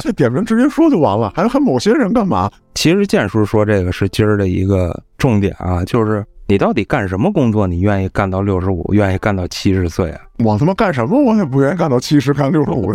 脆点名直接说就完了，还还某些人干嘛？其实建叔说这个是今儿的一个重点啊，就是你到底干什么工作，你愿意干到六十五，愿意干到七十岁啊？我他妈干什么我也不愿意干到七十，干六十五。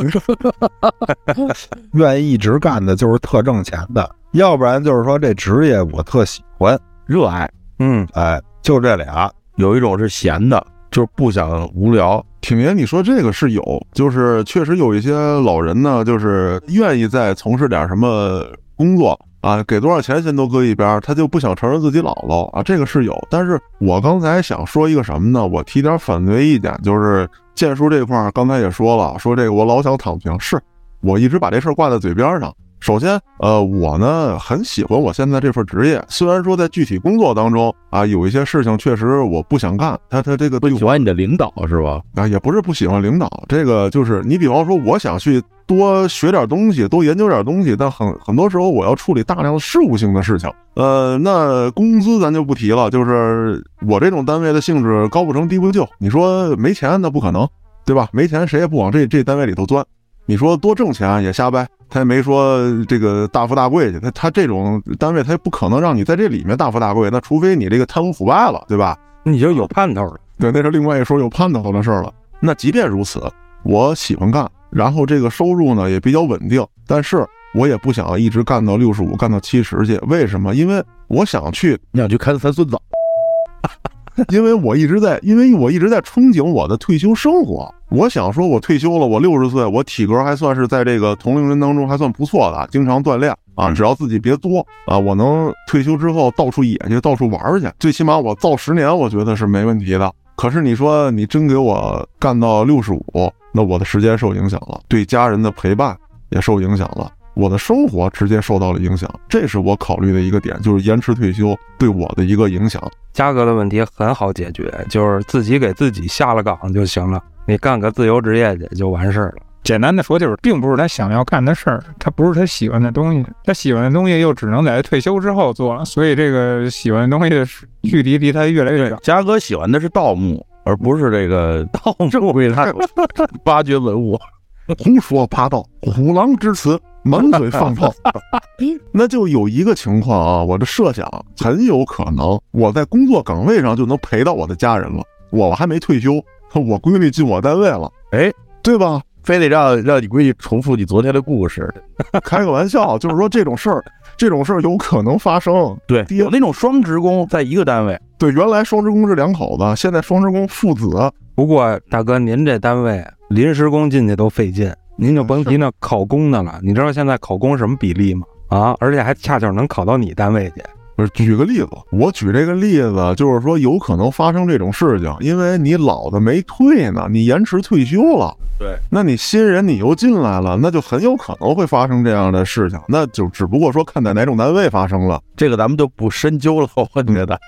愿意一直干的就是特挣钱的，要不然就是说这职业我特喜欢。热爱，嗯，哎，就这俩，有一种是闲的，就是不想无聊。挺爷，你说这个是有，就是确实有一些老人呢，就是愿意再从事点什么工作啊，给多少钱先都搁一边，他就不想承认自己老了啊，这个是有。但是我刚才想说一个什么呢？我提点反对意见，就是建叔这块刚才也说了，说这个我老想躺平，是我一直把这事儿挂在嘴边上。首先，呃，我呢很喜欢我现在这份职业，虽然说在具体工作当中啊，有一些事情确实我不想干。他他这个不喜欢你的领导是吧？啊，也不是不喜欢领导，这个就是你比方说，我想去多学点东西，多研究点东西，但很很多时候我要处理大量的事务性的事情。呃，那工资咱就不提了，就是我这种单位的性质高不成低不就，你说没钱那不可能，对吧？没钱谁也不往这这单位里头钻。你说多挣钱也瞎掰，他也没说这个大富大贵去，他他这种单位他也不可能让你在这里面大富大贵，那除非你这个贪污腐败了，对吧？你就有盼头了。对，那是另外一说有盼头的事儿了。那即便如此，我喜欢干，然后这个收入呢也比较稳定，但是我也不想一直干到六十五、干到七十去。为什么？因为我想去，你想去看三孙子？因为我一直在，因为我一直在憧憬我的退休生活。我想说，我退休了，我六十岁，我体格还算是在这个同龄人当中还算不错的，经常锻炼啊，只要自己别作啊，我能退休之后到处野去，到处玩去，最起码我造十年，我觉得是没问题的。可是你说你真给我干到六十五，那我的时间受影响了，对家人的陪伴也受影响了，我的生活直接受到了影响，这是我考虑的一个点，就是延迟退休对我的一个影响。嘉哥的问题很好解决，就是自己给自己下了岗就行了，你干个自由职业去就完事儿了。简单的说，就是并不是他想要干的事儿，他不是他喜欢的东西，他喜欢的东西又只能在他退休之后做了，所以这个喜欢的东西的距离离他越来越远。嘉哥喜欢的是盗墓，而不是这个 盗正规他挖掘文物。胡说八道，虎狼之词，满嘴放炮。那就有一个情况啊，我的设想很有可能，我在工作岗位上就能陪到我的家人了。我还没退休，我闺女进我单位了，哎，对吧？非得让让你闺女重复你昨天的故事，开个玩笑，就是说这种事儿，这种事儿有可能发生。对，有那种双职工在一个单位，对，原来双职工是两口子，现在双职工父子。不过大哥，您这单位临时工进去都费劲，您就甭提那考公的了。你知道现在考公什么比例吗？啊，而且还恰巧能考到你单位去。不是，举个例子，我举这个例子就是说，有可能发生这种事情，因为你老的没退呢，你延迟退休了。对，那你新人你又进来了，那就很有可能会发生这样的事情。那就只不过说看在哪种单位发生了。这个咱们就不深究了。我觉得，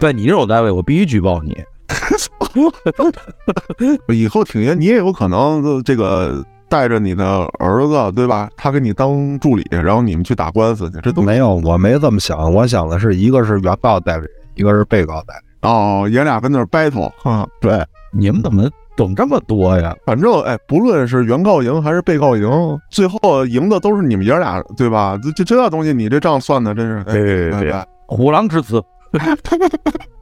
在你这种单位，我必须举报你。以后挺爷你也有可能这个带着你的儿子，对吧？他给你当助理，然后你们去打官司去，这都没有，我没这么想，我想的是一个是原告代理人，一个是被告代理人。哦，爷俩跟那儿 battle 哈。对，你们怎么懂这么多呀？反正哎，不论是原告赢还是被告赢，最后赢的都是你们爷俩，对吧？这这这东西，你这账算的真是，哎对对对，虎狼之词。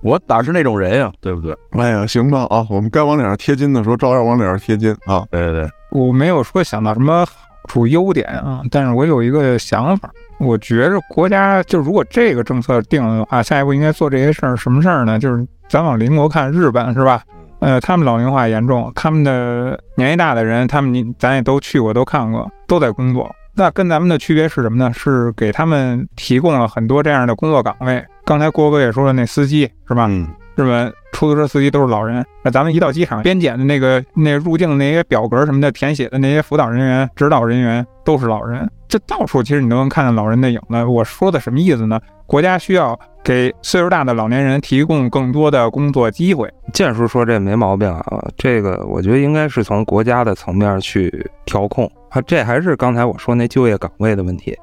我哪是那种人呀，对不对？哎呀，行吧啊，我们该往脸上贴金的时候，照样往脸上贴金啊。对对对，我没有说想到什么好处、优点啊，但是我有一个想法，我觉着国家就如果这个政策定了的话，下一步应该做这些事儿。什么事儿呢？就是咱往邻国看，日本是吧？呃，他们老龄化严重，他们的年纪大的人，他们你咱也都去过，都看过，都在工作。那跟咱们的区别是什么呢？是给他们提供了很多这样的工作岗位。刚才郭哥也说了，那司机是吧？嗯，日本出租车司机都是老人。那咱们一到机场边检的那个那入境的那些表格什么的填写的那些辅导人员、指导人员都是老人。这到处其实你都能看见老人的影子。我说的什么意思呢？国家需要给岁数大的老年人提供更多的工作机会。建叔说这没毛病啊，这个我觉得应该是从国家的层面去调控啊。这还是刚才我说那就业岗位的问题。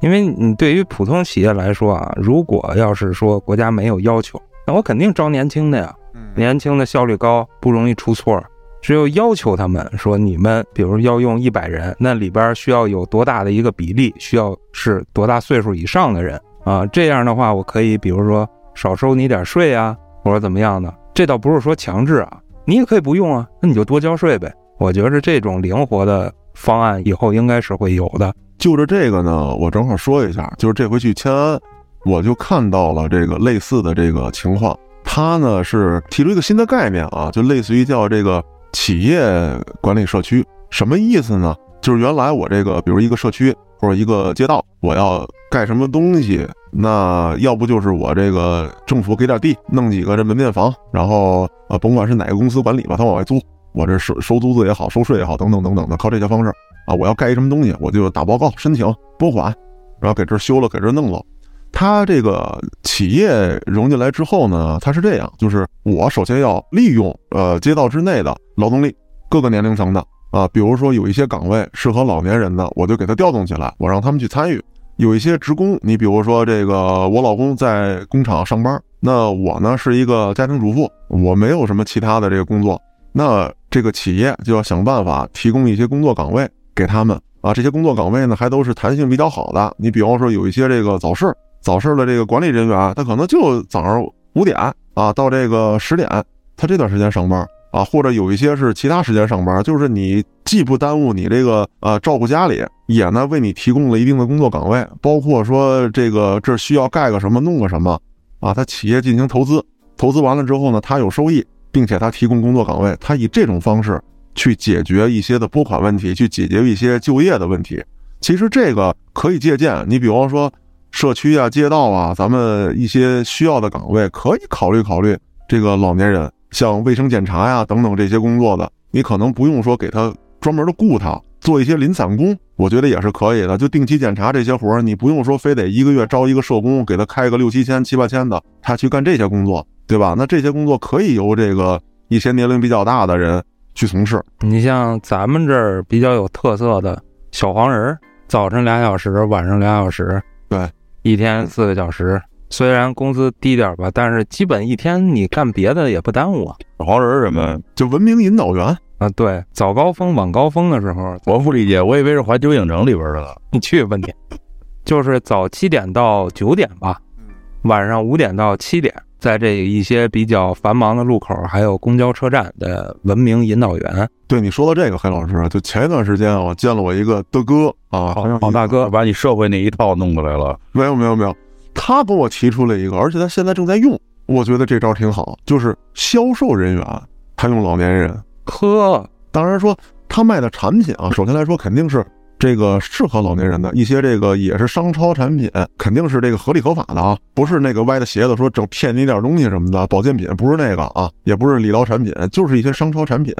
因为你对于普通企业来说啊，如果要是说国家没有要求，那我肯定招年轻的呀，年轻的效率高，不容易出错。只有要求他们说，你们比如要用一百人，那里边需要有多大的一个比例，需要是多大岁数以上的人啊？这样的话，我可以比如说少收你点税啊，或者怎么样的。这倒不是说强制啊，你也可以不用啊，那你就多交税呗。我觉着这种灵活的方案以后应该是会有的。就着这个呢，我正好说一下，就是这回去迁安，我就看到了这个类似的这个情况。他呢是提出一个新的概念啊，就类似于叫这个企业管理社区，什么意思呢？就是原来我这个，比如一个社区或者一个街道，我要盖什么东西，那要不就是我这个政府给点地，弄几个这门面房，然后呃，甭管是哪个公司管理吧，他往外租，我这收收租子也好，收税也好，等等等等的，靠这些方式啊，我要盖一什么东西，我就打报告申请拨款，然后给这修了，给这弄了。他这个企业融进来之后呢，他是这样，就是我首先要利用呃街道之内的劳动力，各个年龄层的，啊，比如说有一些岗位适合老年人的，我就给他调动起来，我让他们去参与。有一些职工，你比如说这个，我老公在工厂上班，那我呢是一个家庭主妇，我没有什么其他的这个工作，那这个企业就要想办法提供一些工作岗位给他们啊。这些工作岗位呢，还都是弹性比较好的。你比方说有一些这个早市，早市的这个管理人员，他可能就早上五点啊到这个十点，他这段时间上班。啊，或者有一些是其他时间上班，就是你既不耽误你这个呃照顾家里，也呢为你提供了一定的工作岗位，包括说这个这需要盖个什么弄个什么，啊，他企业进行投资，投资完了之后呢，他有收益，并且他提供工作岗位，他以这种方式去解决一些的拨款问题，去解决一些就业的问题。其实这个可以借鉴，你比方说社区啊、街道啊，咱们一些需要的岗位，可以考虑考虑这个老年人。像卫生检查呀等等这些工作的，你可能不用说给他专门的雇他做一些零散工，我觉得也是可以的。就定期检查这些活儿，你不用说非得一个月招一个社工给他开个六七千、七八千的，他去干这些工作，对吧？那这些工作可以由这个一些年龄比较大的人去从事。你像咱们这儿比较有特色的小黄人，早晨俩小时，晚上俩小时，对，一天四个小时。虽然工资低点吧，但是基本一天你干别的也不耽误啊。黄人什么？就文明引导员啊。对，早高峰、晚高峰的时候，我不理解，我以为是环球影城里边的呢。你去吧你，就是早七点到九点吧，晚上五点到七点，在这一些比较繁忙的路口，还有公交车站的文明引导员。对你说到这个，黑老师，就前一段时间我见了我一个的哥啊，好像好大哥，把你社会那一套弄过来了。没有，没有，没有。他给我提出了一个，而且他现在正在用，我觉得这招挺好，就是销售人员他用老年人。呵，当然说他卖的产品啊，首先来说肯定是这个适合老年人的一些，这个也是商超产品，肯定是这个合理合法的啊，不是那个歪的邪的，说整骗你点东西什么的，保健品不是那个啊，也不是理疗产品，就是一些商超产品。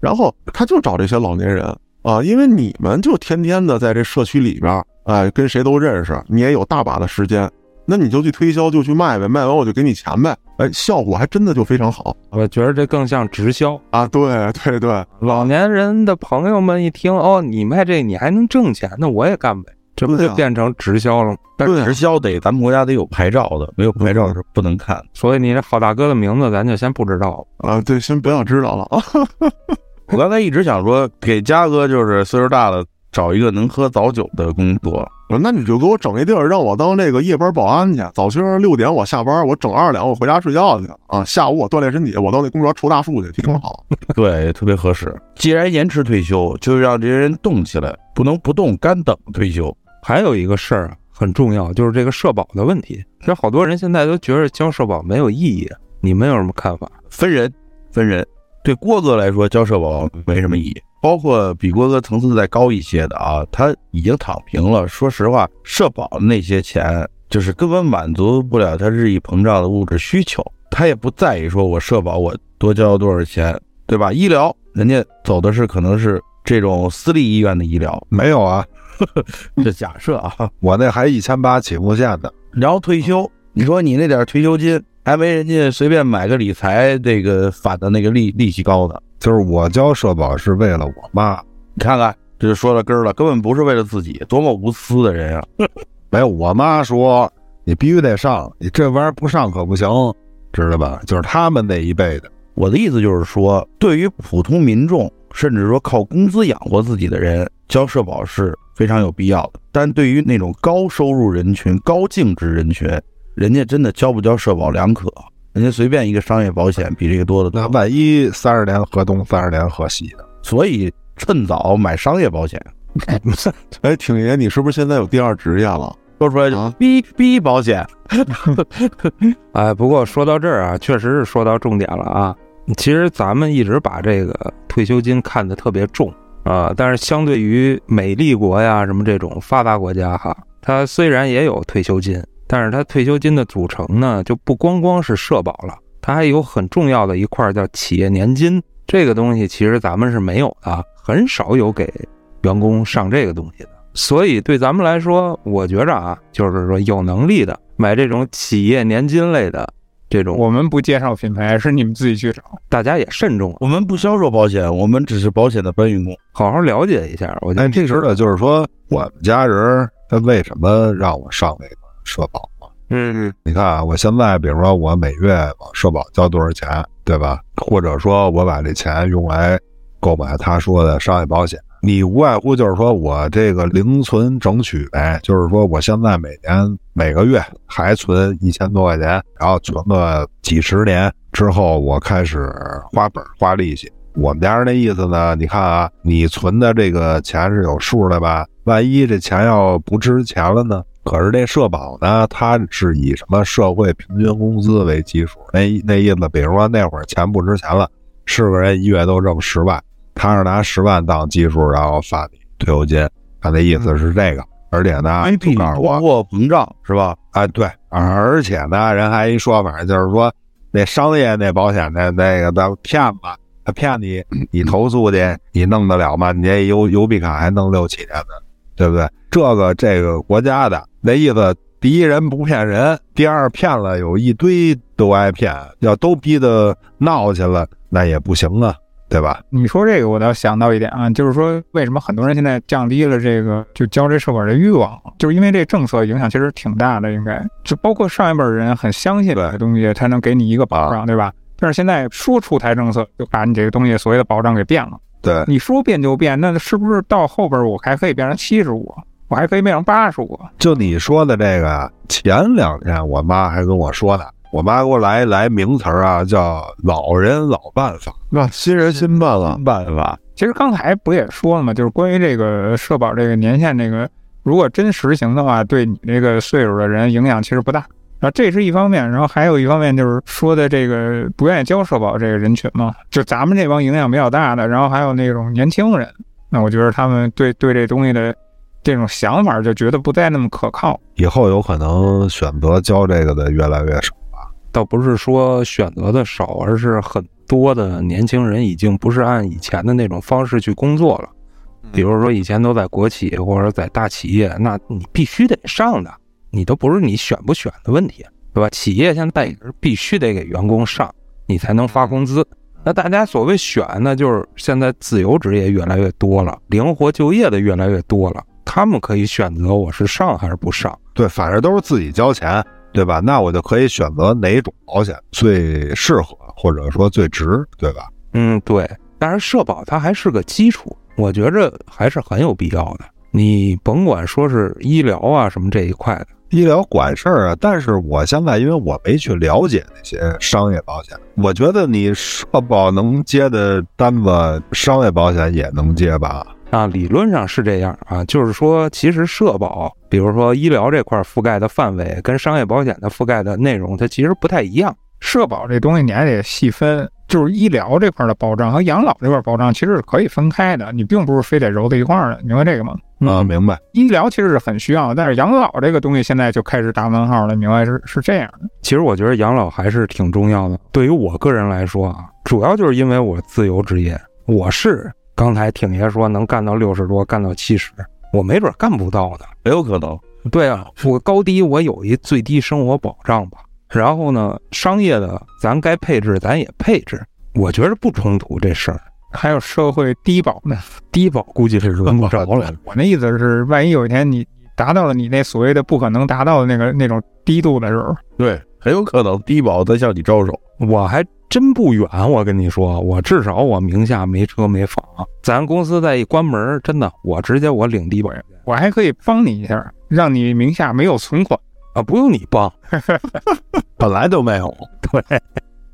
然后他就找这些老年人啊，因为你们就天天的在这社区里边，哎，跟谁都认识，你也有大把的时间。那你就去推销，就去卖呗，卖完我就给你钱呗。哎，效果还真的就非常好。我觉得这更像直销啊！对对对，老年人的朋友们一听，哦，你卖这你还能挣钱，那我也干呗，这不就变成直销了吗？但直销得咱们国家得有牌照的，没有牌照是不能看。所以你这好大哥的名字咱就先不知道啊。对，先不要知道了啊。我刚才一直想说，给嘉哥就是岁数大了，找一个能喝早酒的工作。我说那你就给我整一地儿，让我当这个夜班保安去。早清六点我下班，我整二两，我回家睡觉去啊。下午我锻炼身体，我到那公园抽大树去，挺好。对，特别合适。既然延迟退休，就让这些人动起来，不能不动干等退休。还有一个事儿很重要，就是这个社保的问题。这好多人现在都觉得交社保没有意义，你们有什么看法？分人，分人。对郭哥来说，交社保没什么意义。包括比郭哥层次再高一些的啊，他已经躺平了。说实话，社保那些钱，就是根本满足不了他日益膨胀的物质需求。他也不在意说我社保我多交多少钱，对吧？医疗人家走的是可能是这种私立医院的医疗，没有啊，这假设啊，我那还一千八起步线的。然后退休，你说你那点退休金还没人家随便买个理财这个返的那个利利息高呢。就是我交社保是为了我妈，你看看，这就说到根儿了，根本不是为了自己，多么无私的人啊！没有，我妈说你必须得上，你这玩意儿不上可不行，知道吧？就是他们那一辈的。我的意思就是说，对于普通民众，甚至说靠工资养活自己的人，交社保是非常有必要的。但对于那种高收入人群、高净值人群，人家真的交不交社保两可。人家随便一个商业保险比这个多的多，那万一三十年河东三十年河西的，所以趁早买商业保险。哎，挺爷，你是不是现在有第二职业了？说出来就逼逼保险。哎，不过说到这儿啊，确实是说到重点了啊。其实咱们一直把这个退休金看得特别重啊，但是相对于美丽国呀什么这种发达国家哈，它虽然也有退休金。但是它退休金的组成呢，就不光光是社保了，它还有很重要的一块叫企业年金。这个东西其实咱们是没有的，很少有给员工上这个东西的。所以对咱们来说，我觉着啊，就是说有能力的买这种企业年金类的这种，我们不介绍品牌，是你们自己去找。大家也慎重，我们不销售保险，我们只是保险的搬运工。好好了解一下。我觉得哎，这知道就是说，我们家人他为什么让我上那个社保嘛？嗯你看啊，我现在比如说我每月往社保交多少钱，对吧？或者说我把这钱用来购买他说的商业保险，你无外乎就是说我这个零存整取呗，就是说我现在每年每个月还存一千多块钱，然后存个几十年之后，我开始花本花利息。我们家人那意思呢？你看啊，你存的这个钱是有数的吧？万一这钱要不值钱了呢？可是这社保呢，它是以什么社会平均工资为基础？那那意思，比如说那会儿钱不值钱了，是个人一月都挣十万，他是拿十万当基数，然后发你退休金，他那意思是这个。而且呢，通，货膨胀是吧？哎，对，而且呢，人还一说法，就是说那商业那保险的那个的骗子，他骗你，你投诉去，你弄得了吗？你这邮邮币卡还弄六七年呢，对不对？这个这个国家的那意思，第一人不骗人，第二骗了有一堆都挨骗，要都逼得闹去了，那也不行啊，对吧？你说这个，我倒想到一点啊，就是说为什么很多人现在降低了这个就交这社保的欲望，就是因为这政策影响其实挺大的，应该就包括上一辈人很相信这东西，才能给你一个保障，对吧？但是现在说出台政策，就把你这个东西所谓的保障给变了。对，你说变就变，那是不是到后边我还可以变成七十五，我还可以变成八十五？就你说的这个，前两天我妈还跟我说呢，我妈给我来来名词儿啊，叫“老人老办法那新人新办了”，，办法。其实刚才不也说了吗？就是关于这个社保这个年限，这个如果真实行的话，对你这个岁数的人影响其实不大。啊，这是一方面，然后还有一方面就是说的这个不愿意交社保这个人群嘛，就咱们这帮影响比较大的，然后还有那种年轻人，那我觉得他们对对这东西的这种想法就觉得不再那么可靠。以后有可能选择交这个的越来越少。倒不是说选择的少，而是很多的年轻人已经不是按以前的那种方式去工作了。比如说以前都在国企或者在大企业，那你必须得上的，你都不是你选不选的问题，对吧？企业现在也是必须得给员工上，你才能发工资。那大家所谓选呢，就是现在自由职业越来越多了，灵活就业的越来越多了，他们可以选择我是上还是不上。对，反正都是自己交钱，对吧？那我就可以选择哪种保险最适合，或者说最值，对吧？嗯，对。但是社保它还是个基础，我觉着还是很有必要的。你甭管说是医疗啊什么这一块的，医疗管事儿啊，但是我现在因为我没去了解那些商业保险，我觉得你社保能接的单子，商业保险也能接吧？啊，理论上是这样啊，就是说，其实社保，比如说医疗这块覆盖的范围，跟商业保险的覆盖的内容，它其实不太一样。社保这东西你还得细分，就是医疗这块的保障和养老这块保障其实是可以分开的，你并不是非得揉在一块儿的，明白这个吗？啊，明白。医疗其实是很需要，但是养老这个东西现在就开始打问号了，明白是是这样的。其实我觉得养老还是挺重要的。对于我个人来说啊，主要就是因为我自由职业，我是刚才挺爷说能干到六十多，干到七十，我没准干不到的。也有可能。对啊，我高低我有一最低生活保障吧。然后呢，商业的咱该配置咱也配置，我觉着不冲突这事儿。还有社会低保呢，低保估计是轮不着了。我那意思是，万一有一天你达到了你那所谓的不可能达到的那个那种低度的时候，对，很有可能低保再向你招手。我还真不远，我跟你说，我至少我名下没车没房，咱公司再一关门，真的我直接我领低保我还可以帮你一下，让你名下没有存款。啊，不用你帮，本来都没有。对，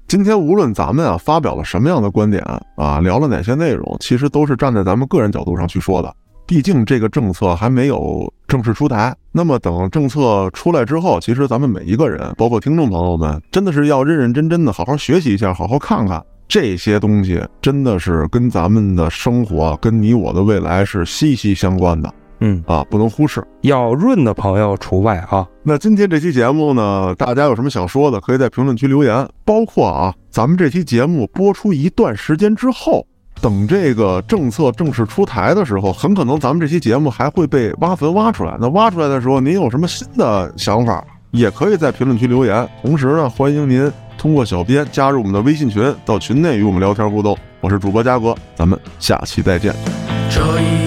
今天无论咱们啊发表了什么样的观点啊，聊了哪些内容，其实都是站在咱们个人角度上去说的。毕竟这个政策还没有正式出台，那么等政策出来之后，其实咱们每一个人，包括听众朋友们，真的是要认认真真的好好学习一下，好好看看这些东西，真的是跟咱们的生活、跟你我的未来是息息相关的嗯，啊，不能忽视。要润的朋友除外啊。那今天这期节目呢，大家有什么想说的，可以在评论区留言。包括啊，咱们这期节目播出一段时间之后，等这个政策正式出台的时候，很可能咱们这期节目还会被挖坟挖出来。那挖出来的时候，您有什么新的想法也可以在评论区留言。同时呢，欢迎您通过小编加入我们的微信群，到群内与我们聊天互动。我是主播嘉哥，咱们下期再见。这一